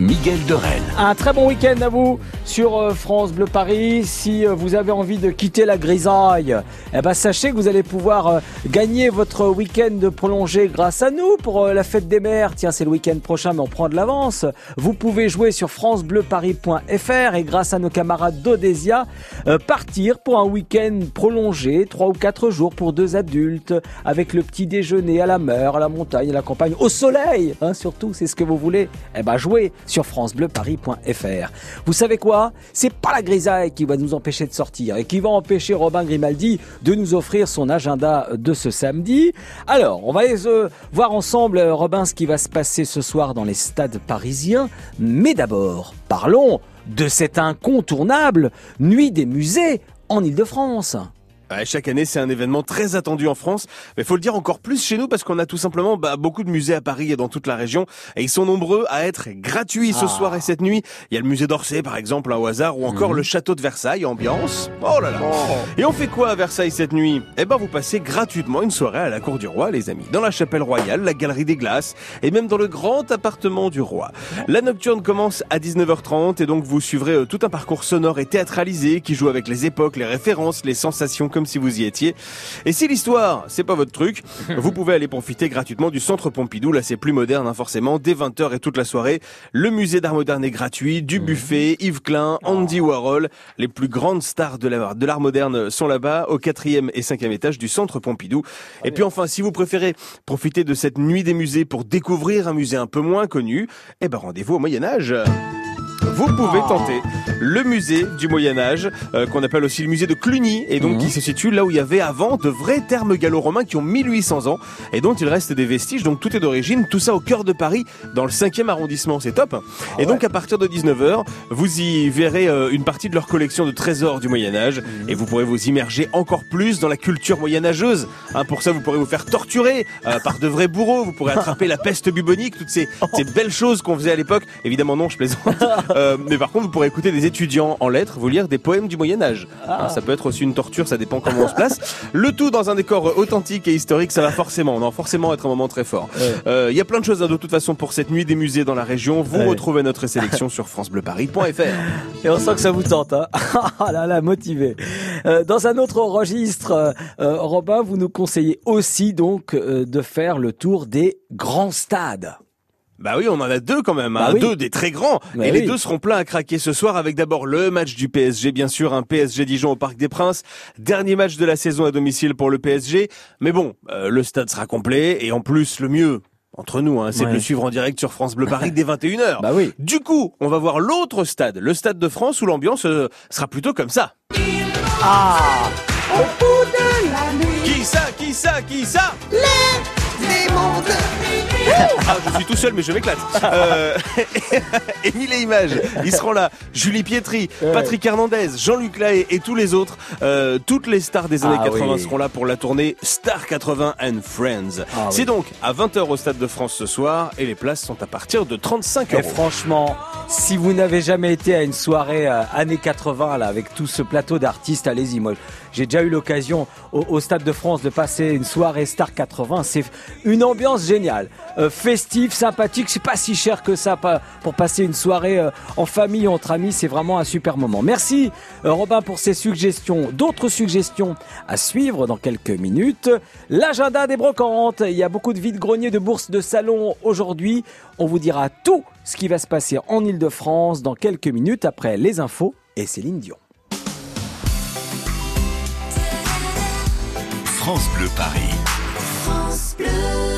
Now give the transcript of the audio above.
Miguel Dorel. Un très bon week-end à vous sur euh, France Bleu Paris. Si euh, vous avez envie de quitter la grisaille, eh ben sachez que vous allez pouvoir euh, gagner votre week-end prolongé grâce à nous pour la fête des mers. Tiens, c'est le week-end prochain, mais on prend de l'avance. Vous pouvez jouer sur francebleuparis.fr et grâce à nos camarades d'Odésia, partir pour un week-end prolongé, trois ou quatre jours pour deux adultes, avec le petit déjeuner à la mer, à la montagne, à la campagne, au soleil, hein, surtout, c'est ce que vous voulez. Eh ben jouez sur francebleuparis.fr. Vous savez quoi? C'est pas la grisaille qui va nous empêcher de sortir et qui va empêcher Robin Grimaldi de nous offrir son agenda de ce samedi. Alors, on va aller euh, voir ensemble, euh, Robin, ce qui va se passer ce soir dans les stades parisiens. Mais d'abord, parlons de cette incontournable Nuit des musées en Ile-de-France chaque année, c'est un événement très attendu en France, mais faut le dire encore plus chez nous parce qu'on a tout simplement bah, beaucoup de musées à Paris et dans toute la région, et ils sont nombreux à être gratuits ce ah. soir et cette nuit. Il y a le musée d'Orsay par exemple, au hasard, ou encore mhm. le château de Versailles, ambiance. Oh là là. Oh. Et on fait quoi à Versailles cette nuit? Eh ben, vous passez gratuitement une soirée à la cour du roi, les amis, dans la chapelle royale, la galerie des glaces, et même dans le grand appartement du roi. La nocturne commence à 19h30 et donc vous suivrez euh, tout un parcours sonore et théâtralisé qui joue avec les époques, les références, les sensations comme si vous y étiez. Et si l'histoire, c'est pas votre truc, vous pouvez aller profiter gratuitement du centre Pompidou. Là, c'est plus moderne, hein, forcément. Dès 20h et toute la soirée, le musée d'art moderne est gratuit, du mhm. buffet, Yves Klein, Andy Warhol. Les plus grandes stars de l'art de moderne sont là-bas, au quatrième et cinquième étage du centre Pompidou. Et puis enfin, si vous préférez profiter de cette nuit des musées pour découvrir un musée un peu moins connu, eh ben rendez-vous au Moyen Âge vous pouvez tenter le musée du Moyen Âge, euh, qu'on appelle aussi le musée de Cluny, et donc mhm. qui se situe là où il y avait avant de vrais termes gallo-romains qui ont 1800 ans, et dont il reste des vestiges, donc tout est d'origine, tout ça au cœur de Paris, dans le 5e arrondissement, c'est top. Ah et donc à partir de 19h, vous y verrez euh, une partie de leur collection de trésors du Moyen Âge, mhm. et vous pourrez vous immerger encore plus dans la culture moyenâgeuse. Hein, pour ça, vous pourrez vous faire torturer euh, par de vrais bourreaux, vous pourrez attraper la peste bubonique, toutes ces, ces belles choses qu'on faisait à l'époque. Évidemment non, je plaisante. Euh, mais par contre, vous pourrez écouter des étudiants en lettres vous lire des poèmes du Moyen Âge. Ah. Hein, ça peut être aussi une torture, ça dépend comment on se place. Le tout dans un décor authentique et historique, ça va forcément, non, forcément être un moment très fort. Il euh, y a plein de choses hein, de toute façon pour cette nuit des musées dans la région. Vous retrouvez notre sélection sur francebleuparis.fr. Et on sent que ça vous tente, hein Ah là là, motivé. Euh, dans un autre registre, Robin, vous nous conseillez aussi donc de faire le tour des grands stades. Bah oui, on en a deux quand même, hein. bah deux des très grands. Bah et les deux seront pleins à craquer ce soir avec d'abord le match du PSG, bien sûr, un PSG Dijon au Parc des Princes. Dernier match de la saison à domicile pour le PSG. Mais bon, euh, le stade sera complet et en plus, le mieux, entre nous, hein, c'est de le suivre en direct sur France Bleu Paris dès 21h. Bah oui. Du coup, on va voir l'autre stade, le stade de France où l'ambiance euh, sera plutôt comme ça. Ah Au bout de la nuit. Qui ça Qui ça Qui ça? Les démons ah, je suis tout seul, mais je m'éclate. Euh, Émile et Images, ils seront là. Julie Pietri, Patrick Hernandez, Jean-Luc Lahaye et tous les autres. Euh, toutes les stars des années 80 ah seront là pour la tournée Star 80 and Friends. Ah C'est donc à 20h au Stade de France ce soir et les places sont à partir de 35 euros. Et franchement, si vous n'avez jamais été à une soirée euh, années 80 là avec tout ce plateau d'artistes, allez-y. Moi, j'ai déjà eu l'occasion au, Stade de France de passer une soirée Star 80. C'est une ambiance géniale, euh, festive, sympathique. C'est pas si cher que ça pour passer une soirée euh, en famille, entre amis. C'est vraiment un super moment. Merci euh, Robin pour ces suggestions. D'autres suggestions à suivre dans quelques minutes. L'agenda des brocantes. Il y a beaucoup de vides-greniers, de bourses de salon aujourd'hui. On vous dira tout ce qui va se passer en Ile-de-France dans quelques minutes après les infos et Céline Dion. France Bleu Paris. France Bleu.